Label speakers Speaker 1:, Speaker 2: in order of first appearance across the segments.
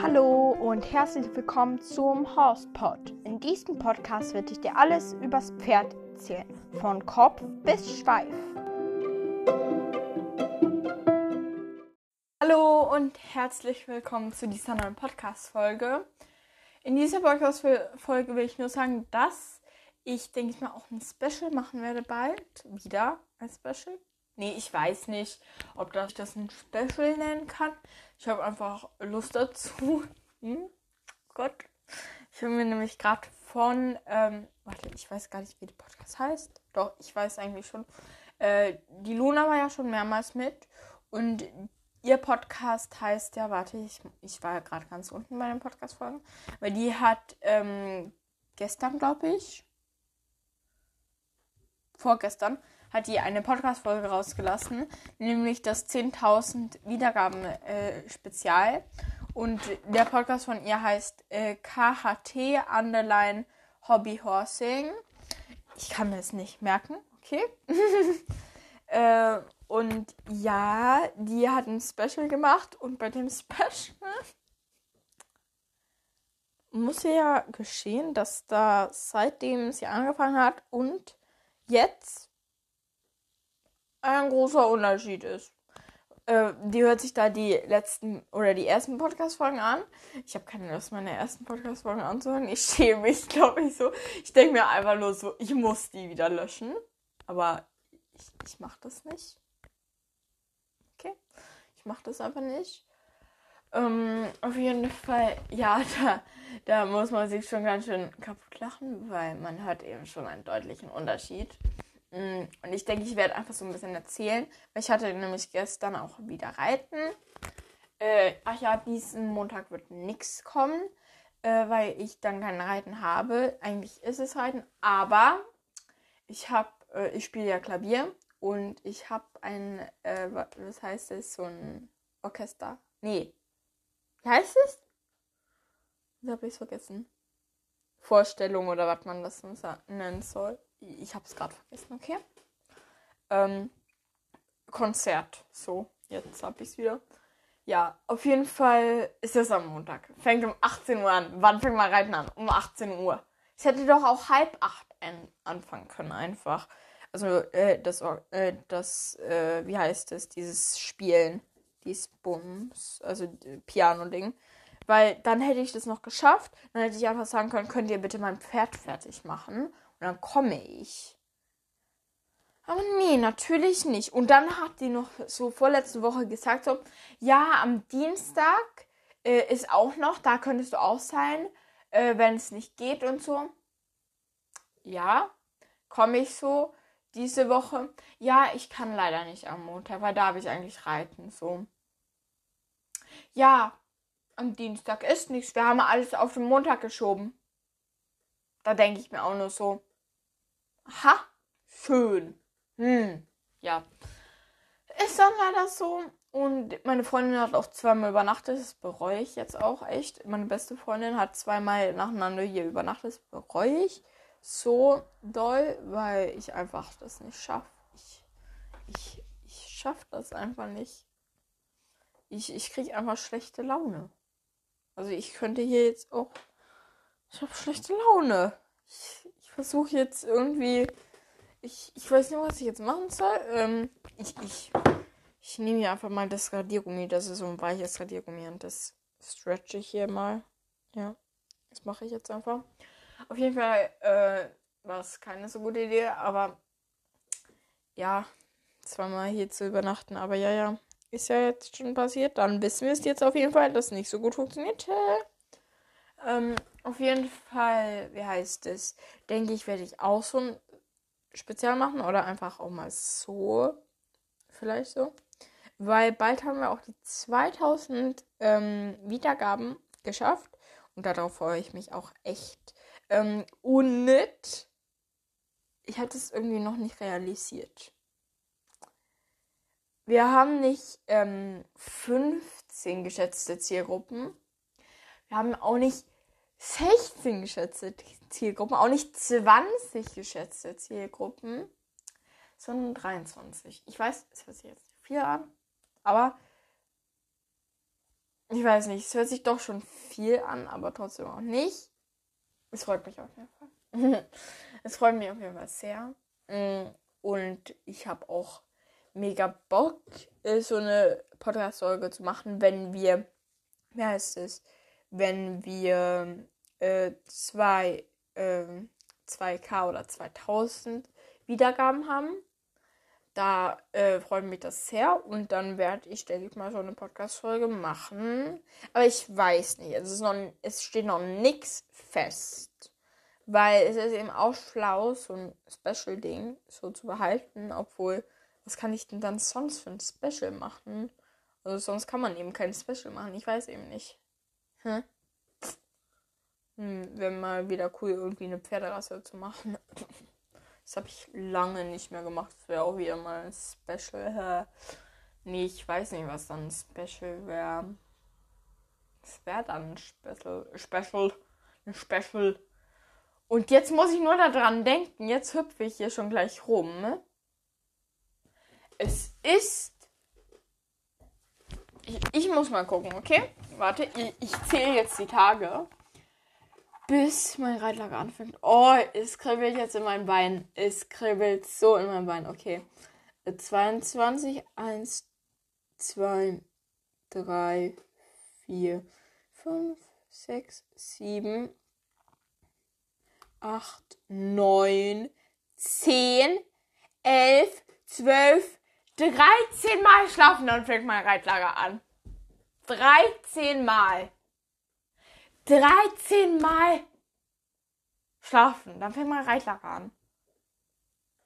Speaker 1: Hallo und herzlich willkommen zum Horsepod. In diesem Podcast werde ich dir alles übers Pferd erzählen, von Kopf bis Schweif. Hallo und herzlich willkommen zu dieser neuen Podcast-Folge. In dieser Podcast-Folge will ich nur sagen, dass ich, denke ich mal, auch ein Special machen werde bald. Wieder ein Special. Nee, ich weiß nicht, ob ich das ein Special nennen kann. Ich habe einfach Lust dazu. Hm? Gott. Ich habe mir nämlich gerade von, ähm, warte, ich weiß gar nicht, wie der Podcast heißt. Doch, ich weiß eigentlich schon. Äh, die Luna war ja schon mehrmals mit. Und ihr Podcast heißt ja, warte, ich, ich war ja gerade ganz unten bei den Podcast-Folgen. Weil die hat ähm, gestern, glaube ich, vorgestern, hat die eine Podcast-Folge rausgelassen, nämlich das 10.000 Wiedergaben-Spezial. Äh, und der Podcast von ihr heißt äh, KHT Underline Hobby Horsing. Ich kann mir das nicht merken, okay? äh, und ja, die hat ein Special gemacht und bei dem Special muss ja geschehen, dass da seitdem sie angefangen hat und jetzt ein großer Unterschied ist. Äh, die hört sich da die letzten oder die ersten Podcast-Folgen an. Ich habe keine Lust, meine ersten Podcast-Folgen anzuhören. Ich schäme mich, glaube ich, so. Ich denke mir einfach nur so, ich muss die wieder löschen. Aber ich, ich mache das nicht. Okay? Ich mache das einfach nicht. Ähm, auf jeden Fall, ja, da, da muss man sich schon ganz schön kaputt lachen, weil man hört eben schon einen deutlichen Unterschied. Mm, und ich denke, ich werde einfach so ein bisschen erzählen, weil ich hatte nämlich gestern auch wieder Reiten. Äh, ach ja, diesen Montag wird nichts kommen, äh, weil ich dann kein Reiten habe. Eigentlich ist es Reiten, aber ich habe, äh, ich spiele ja Klavier und ich habe ein, äh, was heißt es, so ein Orchester. Nee, wie heißt es? Das habe ich vergessen. Vorstellung oder was man das nennen soll. Ich habe es gerade vergessen, okay? Ähm, Konzert. So, jetzt habe ich es wieder. Ja, auf jeden Fall ist es am Montag. Fängt um 18 Uhr an. Wann fängt man Reiten an? Um 18 Uhr. Es hätte doch auch halb acht anfangen können, einfach. Also, äh, das, äh, das, äh, wie heißt es, dieses Spielen dieses Bums, also Piano-Ding. Weil dann hätte ich das noch geschafft. Dann hätte ich einfach sagen können, könnt ihr bitte mein Pferd fertig machen? Und dann komme ich. Aber nee, natürlich nicht. Und dann hat die noch so vorletzte Woche gesagt, so, ja, am Dienstag äh, ist auch noch, da könntest du auch sein, äh, wenn es nicht geht und so. Ja, komme ich so diese Woche. Ja, ich kann leider nicht am Montag, weil da habe ich eigentlich reiten, so ja, am Dienstag ist nichts. Wir haben alles auf den Montag geschoben. Da denke ich mir auch nur so, ha, schön. Hm, ja. Ist dann leider so. Und meine Freundin hat auch zweimal übernachtet. Das bereue ich jetzt auch echt. Meine beste Freundin hat zweimal nacheinander hier übernachtet. Das bereue ich so doll, weil ich einfach das nicht schaffe. Ich, ich, ich schaffe das einfach nicht ich, ich kriege einfach schlechte Laune. Also ich könnte hier jetzt auch. Ich habe schlechte Laune. Ich, versuche jetzt irgendwie. Ich, ich weiß nicht, was ich jetzt machen soll. Ähm, ich, ich, ich nehme hier einfach mal das Radiergummi. Das ist so ein weiches Radiergummi und das stretche ich hier mal. Ja, das mache ich jetzt einfach. Auf jeden Fall äh, war es keine so gute Idee, aber ja, zweimal hier zu übernachten. Aber ja, ja ist ja jetzt schon passiert. Dann wissen wir es jetzt auf jeden Fall, dass es nicht so gut funktioniert. Ähm, auf jeden Fall, wie heißt es? Denke ich, werde ich auch so ein Spezial machen oder einfach auch mal so. Vielleicht so. Weil bald haben wir auch die 2000 ähm, Wiedergaben geschafft. Und darauf freue ich mich auch echt. Ähm, und ich hatte es irgendwie noch nicht realisiert wir haben nicht ähm, 15 geschätzte Zielgruppen. Wir haben auch nicht 16 geschätzte Zielgruppen, auch nicht 20 geschätzte Zielgruppen, sondern 23. Ich weiß, es hört sich jetzt viel an, aber ich weiß nicht, es hört sich doch schon viel an, aber trotzdem auch nicht. Es freut mich auf jeden Fall. es freut mich auf jeden Fall sehr. Mm, und ich habe auch mega Bock, äh, so eine Podcast-Folge zu machen, wenn wir, wie heißt es, wenn wir äh, zwei, äh, 2K oder 2000 Wiedergaben haben. Da äh, freut mich das sehr und dann werde ich, denke ich mal, so eine Podcast-Folge machen. Aber ich weiß nicht, es, ist noch, es steht noch nichts fest. Weil es ist eben auch schlau, so ein Special-Ding so zu behalten, obwohl, was kann ich denn dann sonst für ein Special machen? Also sonst kann man eben kein Special machen, ich weiß eben nicht. Hm? Hm, Wäre mal wieder cool, irgendwie eine Pferderasse zu machen. Das habe ich lange nicht mehr gemacht. Das wäre auch wieder mal ein Special. Nee, ich weiß nicht, was dann ein Special wäre. Es wäre dann ein Special. Special. Ein Special. Und jetzt muss ich nur daran denken. Jetzt hüpfe ich hier schon gleich rum. Ne? Es ist. Ich, ich muss mal gucken, okay? Warte, ich, ich zähle jetzt die Tage bis mein Reitlager anfängt. Oh, es kribbelt jetzt in meinem Bein. Es kribbelt so in meinem Bein. Okay. 22, 1, 2, 3, 4, 5, 6, 7, 8, 9, 10, 11, 12, 13 Mal schlafen, dann fängt mein Reitlager an. 13 Mal. 13 Mal schlafen. Dann fängt mein Reitlager an.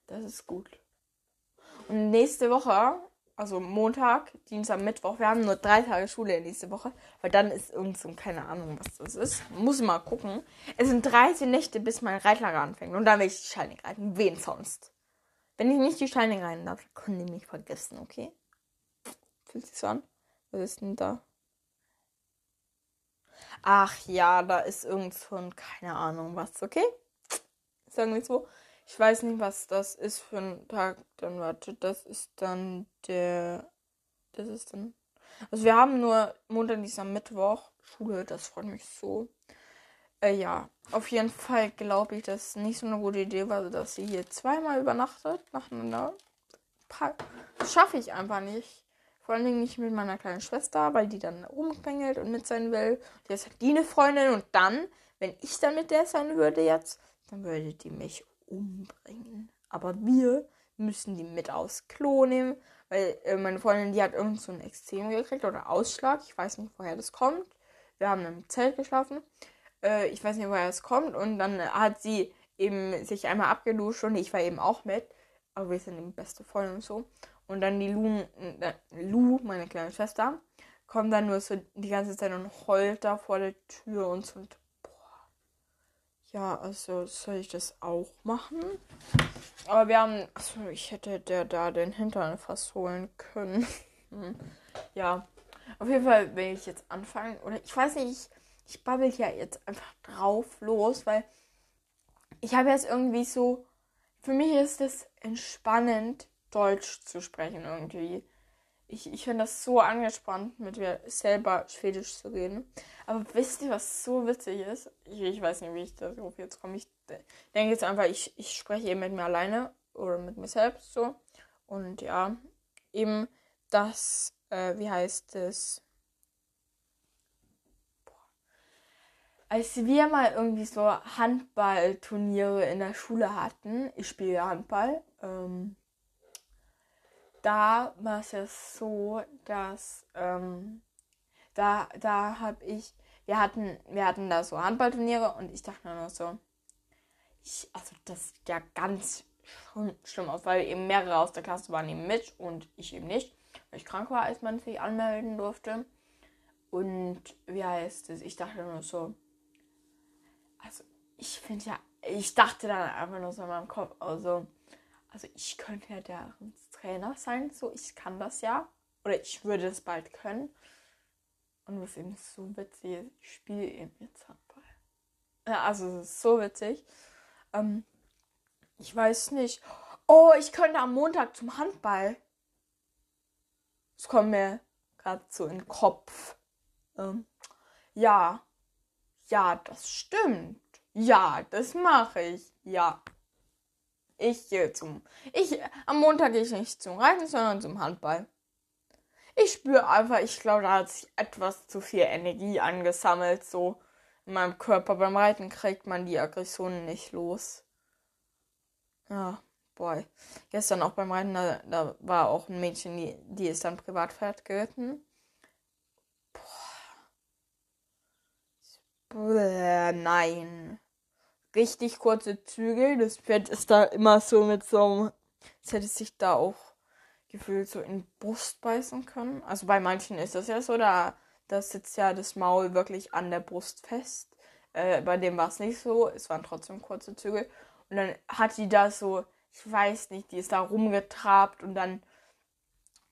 Speaker 1: Das ist gut. Und nächste Woche, also Montag, Dienstag, Mittwoch, wir haben nur drei Tage Schule nächste Woche, weil dann ist irgend so, keine Ahnung, was das ist. Muss mal gucken. Es sind 13 Nächte, bis mein Reitlager anfängt. Und dann will ich die Scheine reiten. Wen sonst? Wenn ich nicht die Scheine reiten darf, können die mich vergessen, okay? Fühlt sich so an? Was ist denn da? Ach ja, da ist irgend so ein, keine Ahnung was, okay? Sagen wir so. Ich weiß nicht, was das ist für ein Tag. Dann warte, das ist dann der. Das ist dann. Also wir haben nur Montag, Dienstag, Mittwoch Schule. Das freut mich so. Äh, ja, auf jeden Fall glaube ich, dass nicht so eine gute Idee war, dass sie hier zweimal übernachtet nacheinander. Schaffe ich einfach nicht. Vor allen Dingen nicht mit meiner kleinen Schwester, weil die dann rumquengelt und mit sein will. Die ist halt die eine Freundin und dann, wenn ich dann mit der sein würde jetzt, dann würde die mich umbringen. Aber wir müssen die mit aufs Klo nehmen, weil äh, meine Freundin, die hat irgend so ein Extrem gekriegt oder Ausschlag. Ich weiß nicht, woher das kommt. Wir haben im Zelt geschlafen. Äh, ich weiß nicht, woher das kommt. Und dann hat sie eben sich einmal abgeduscht und ich war eben auch mit. Aber wir sind eben beste Freunde und so. Und dann die Lu, äh, Lu, meine kleine Schwester, kommt dann nur so die ganze Zeit und heult da vor der Tür und so. Boah. Ja, also soll ich das auch machen? Aber wir haben, achso, ich hätte der da den Hintern fast holen können. ja, auf jeden Fall will ich jetzt anfangen. Oder ich weiß nicht, ich, ich babbel ja jetzt einfach drauf los, weil ich habe jetzt irgendwie so, für mich ist es entspannend, Deutsch zu sprechen irgendwie. Ich, ich finde das so angespannt, mit mir selber Schwedisch zu reden. Aber wisst ihr, was so witzig ist? Ich, ich weiß nicht, wie ich darauf jetzt komme. Ich denke jetzt einfach, ich, ich spreche eben mit mir alleine oder mit mir selbst so. Und ja, eben das, äh, wie heißt es? als wir mal irgendwie so Handballturniere in der Schule hatten, ich spiele ja Handball, ähm, da war es ja so, dass ähm, da, da habe ich, wir hatten, wir hatten da so Handballturniere und ich dachte nur so, ich, also das sieht ja ganz schlimm aus, weil eben mehrere aus der Klasse waren eben mit und ich eben nicht, weil ich krank war, als man sich anmelden durfte. Und wie heißt es? Ich dachte nur so, also ich finde ja, ich dachte dann einfach nur so in meinem Kopf, also, also ich könnte ja deren Trainer sein, so ich kann das ja. Oder ich würde es bald können. Und was eben so witzig ist, ich spiele eben jetzt Handball. Ja, also es ist so witzig. Ähm, ich weiß nicht. Oh, ich könnte am Montag zum Handball. Das kommt mir gerade so in den Kopf. Ähm, ja. Ja, das stimmt. Ja, das mache ich. Ja. Ich gehe zum. Ich, am Montag gehe ich nicht zum Reiten, sondern zum Handball. Ich spüre einfach, ich glaube, da hat sich etwas zu viel Energie angesammelt. So in meinem Körper. Beim Reiten kriegt man die Aggressionen nicht los. Ja, boy. Gestern auch beim Reiten, da, da war auch ein Mädchen, die, die ist dann Privatpferd geritten. Boah. nein. Richtig kurze Zügel. Das Pferd ist da immer so mit so einem. Es hätte sich da auch gefühlt so in Brust beißen können. Also bei manchen ist das ja so, da, da sitzt ja das Maul wirklich an der Brust fest. Äh, bei dem war es nicht so. Es waren trotzdem kurze Zügel. Und dann hat die da so, ich weiß nicht, die ist da rumgetrabt und dann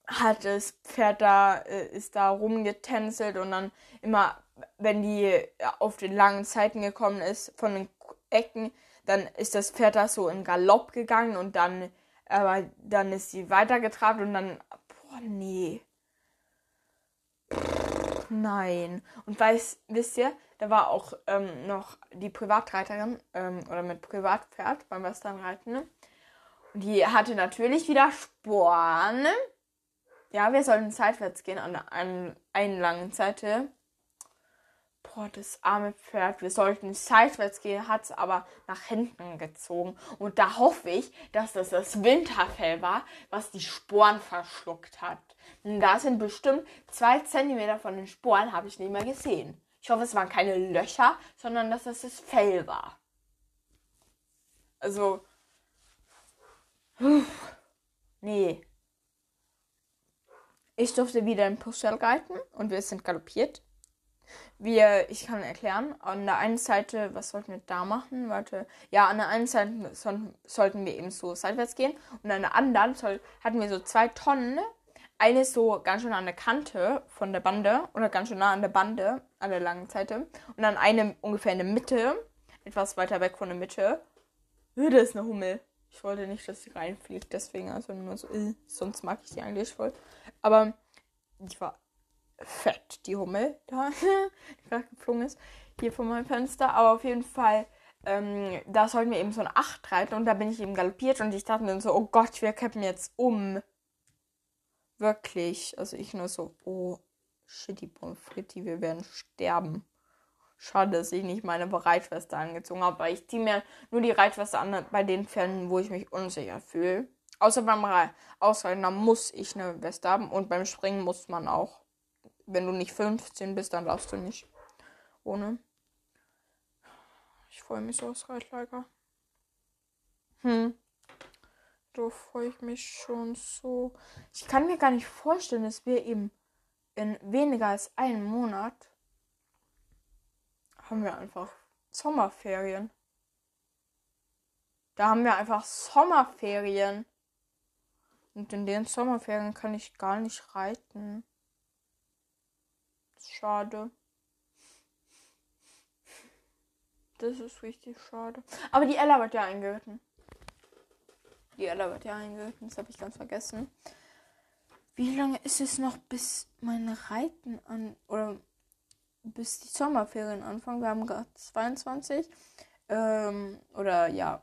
Speaker 1: hat das Pferd da, äh, ist da rumgetänzelt und dann immer, wenn die auf den langen Zeiten gekommen ist, von den Ecken, dann ist das Pferd da so in Galopp gegangen und dann aber dann ist sie weitergetrabt und dann. Boah, nee. Pff, nein. Und weiß, wisst ihr, da war auch ähm, noch die Privatreiterin ähm, oder mit Privatpferd beim Westernreiten. Ne? Und die hatte natürlich wieder Sporen. Ja, wir sollten seitwärts gehen an der einen, einen langen Seite boah, das arme Pferd, wir sollten seitwärts gehen, hat es aber nach hinten gezogen. Und da hoffe ich, dass das das Winterfell war, was die Sporen verschluckt hat. Und da sind bestimmt zwei Zentimeter von den Sporen, habe ich nicht mehr gesehen. Ich hoffe, es waren keine Löcher, sondern dass das das Fell war. Also, nee. Ich durfte wieder im Pushell reiten und wir sind galoppiert wir, ich kann erklären, an der einen Seite, was sollten wir da machen? Warte, ja, an der einen Seite so, sollten wir eben so seitwärts gehen und an der anderen soll, hatten wir so zwei Tonnen. Eine so ganz schön an der Kante von der Bande oder ganz schön nah an der Bande, an der langen Seite. Und dann eine ungefähr in der Mitte, etwas weiter weg von der Mitte. Äh, da ist eine Hummel. Ich wollte nicht, dass sie reinfliegt, deswegen also nur so, äh, sonst mag ich die eigentlich voll. Aber die war fett, die Hummel da, die gerade geflogen ist, hier vor meinem Fenster. Aber auf jeden Fall, ähm, da sollten wir eben so eine Acht reiten und da bin ich eben galoppiert und ich dachte mir so, oh Gott, wir kippen jetzt um. Wirklich. Also ich nur so, oh, shitty frites, wir werden sterben. Schade, dass ich nicht meine Reitweste angezogen habe, weil ich ziehe mir nur die Reitweste an bei den Fällen, wo ich mich unsicher fühle. Außer beim Ausreiten, da muss ich eine Weste haben und beim Springen muss man auch wenn du nicht 15 bist, dann darfst du nicht. Ohne. Ich freue mich so aufs Reitlager. Hm. Da freue ich mich schon so. Ich kann mir gar nicht vorstellen, dass wir eben in weniger als einem Monat haben wir einfach Sommerferien. Da haben wir einfach Sommerferien. Und in den Sommerferien kann ich gar nicht reiten. Schade. Das ist richtig schade. Aber die Ella wird ja eingeritten. Die Ella wird ja eingeritten. Das habe ich ganz vergessen. Wie lange ist es noch bis mein Reiten an oder bis die Sommerferien anfangen? Wir haben gerade 22. Ähm, oder ja,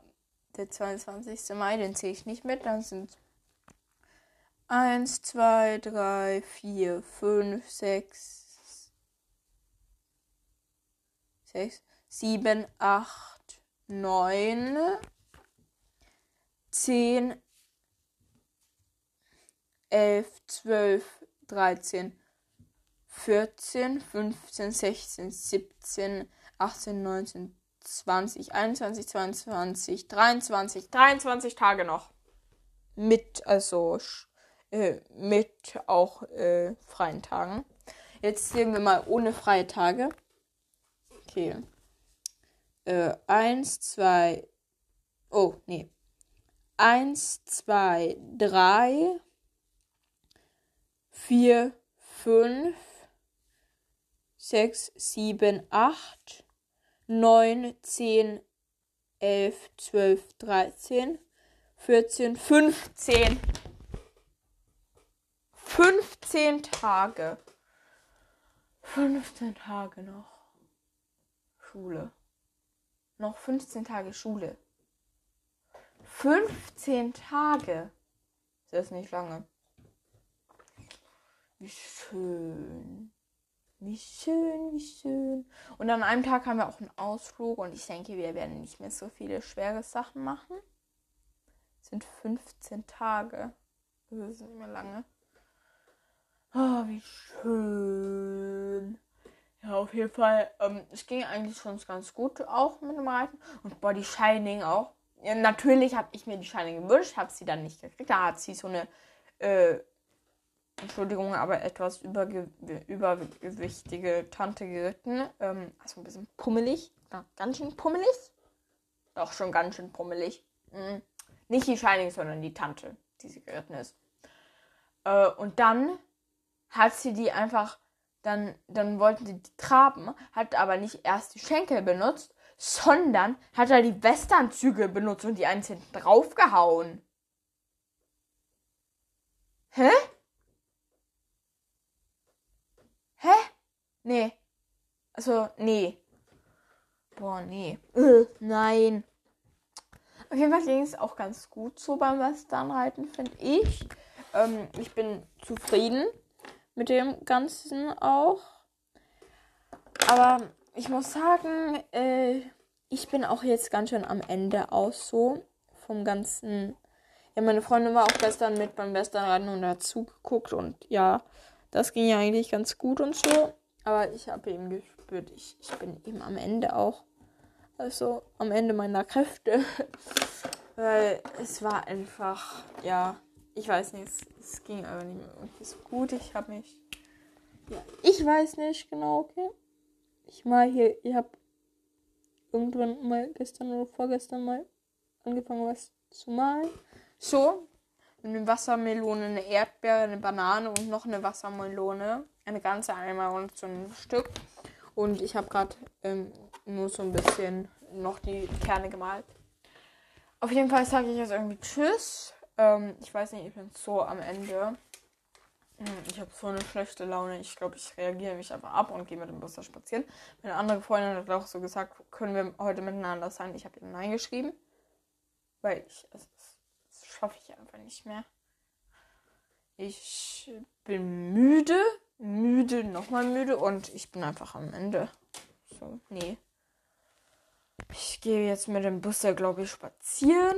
Speaker 1: der 22. Mai, den zähle ich nicht mit. Dann sind 1, 2, 3, 4, 5, 6, sechs, sieben, acht, neun, zehn, elf, zwölf, dreizehn, vierzehn, fünfzehn, sechzehn, siebzehn, achtzehn, neunzehn, zwanzig, einundzwanzig, zweiundzwanzig, dreiundzwanzig, dreiundzwanzig Tage noch. Mit, also äh, mit auch äh, freien Tagen. Jetzt sehen wir mal ohne freie Tage. Okay. Äh, eins, zwei. Oh, nee. Eins, zwei, drei, vier, fünf, sechs, sieben, acht, neun, zehn, elf, zwölf, dreizehn, 14, 15. 15 Tage. 15 Tage noch. Schule. Noch 15 Tage Schule. 15 Tage. Das ist nicht lange. Wie schön. Wie schön, wie schön. Und an einem Tag haben wir auch einen Ausflug und ich denke, wir werden nicht mehr so viele schwere Sachen machen. Das sind 15 Tage. Das ist nicht mehr lange. Oh, wie schön. Ja, auf jeden Fall. Ähm, es ging eigentlich schon ganz gut auch mit dem Reiten. Und Body Shining auch. Ja, natürlich habe ich mir die Shining gewünscht, habe sie dann nicht gekriegt. Da hat sie so eine, äh, Entschuldigung, aber etwas überge übergewichtige Tante geritten. Ähm, also ein bisschen pummelig. Ja, ganz schön pummelig. Doch schon ganz schön pummelig. Mhm. Nicht die Shining, sondern die Tante, die sie geritten ist. Äh, und dann hat sie die einfach, dann, dann wollten sie die traben, hat aber nicht erst die Schenkel benutzt, sondern hat er die Westernzüge benutzt und die eins hinten draufgehauen. Hä? Hä? Nee. Also, nee. Boah, nee. Äh, nein. Auf jeden Fall ging es auch ganz gut so beim Westernreiten, finde ich. Ähm, ich bin zufrieden mit dem Ganzen auch. Aber ich muss sagen, äh, ich bin auch jetzt ganz schön am Ende aus so vom ganzen. Ja, meine Freundin war auch gestern mit beim Westernreiten und hat zugeguckt und ja, das ging ja eigentlich ganz gut und so. Aber ich habe eben gespürt, ich, ich bin eben am Ende auch. Also am Ende meiner Kräfte. Weil es war einfach, ja, ich weiß nicht, es, ging aber nicht mehr irgendwie so gut. Ich habe mich. Ja, ich weiß nicht genau, okay. Ich mal hier, ich habe irgendwann mal gestern oder vorgestern mal angefangen, was zu malen. So, eine Wassermelone, eine Erdbeere, eine Banane und noch eine Wassermelone. Eine ganze einmal und so ein Stück. Und ich habe gerade ähm, nur so ein bisschen noch die Kerne gemalt. Auf jeden Fall sage ich jetzt irgendwie Tschüss. Ähm, ich weiß nicht, ich bin so am Ende. Hm, ich habe so eine schlechte Laune. Ich glaube, ich reagiere mich einfach ab und gehe mit dem Bus spazieren. Meine andere Freundin hat auch so gesagt, können wir heute miteinander sein? Ich habe ihr Nein geschrieben. Weil ich, also das, das schaffe ich einfach nicht mehr. Ich bin müde, müde, nochmal müde und ich bin einfach am Ende. So, nee. Ich gehe jetzt mit dem Bus, glaube ich, spazieren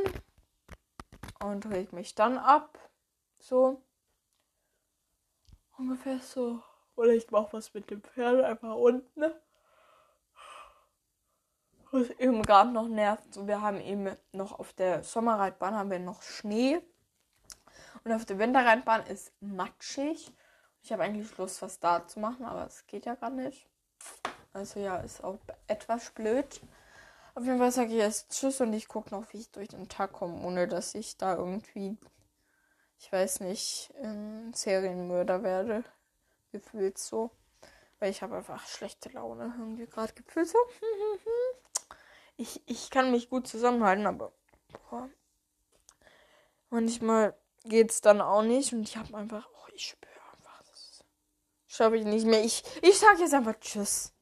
Speaker 1: und reg mich dann ab. So. Ungefähr so. Oder ich mache was mit dem Pferd einfach unten. Was eben gerade noch nervt. So, wir haben eben noch auf der Sommerreitbahn haben wir noch Schnee. Und auf der Winterreitbahn ist matschig. Ich habe eigentlich Lust, was da zu machen, aber es geht ja gar nicht. Also ja, ist auch etwas blöd. Auf jeden Fall sage ich jetzt Tschüss und ich gucke noch, wie ich durch den Tag komme, ohne dass ich da irgendwie, ich weiß nicht, ein Serienmörder werde. Gefühlt so. Weil ich habe einfach schlechte Laune irgendwie gerade gefühlt so. Ich, ich kann mich gut zusammenhalten, aber boah, manchmal geht es dann auch nicht und ich habe einfach, oh, ich spüre einfach, das schaffe ich nicht mehr. Ich, ich sage jetzt einfach Tschüss.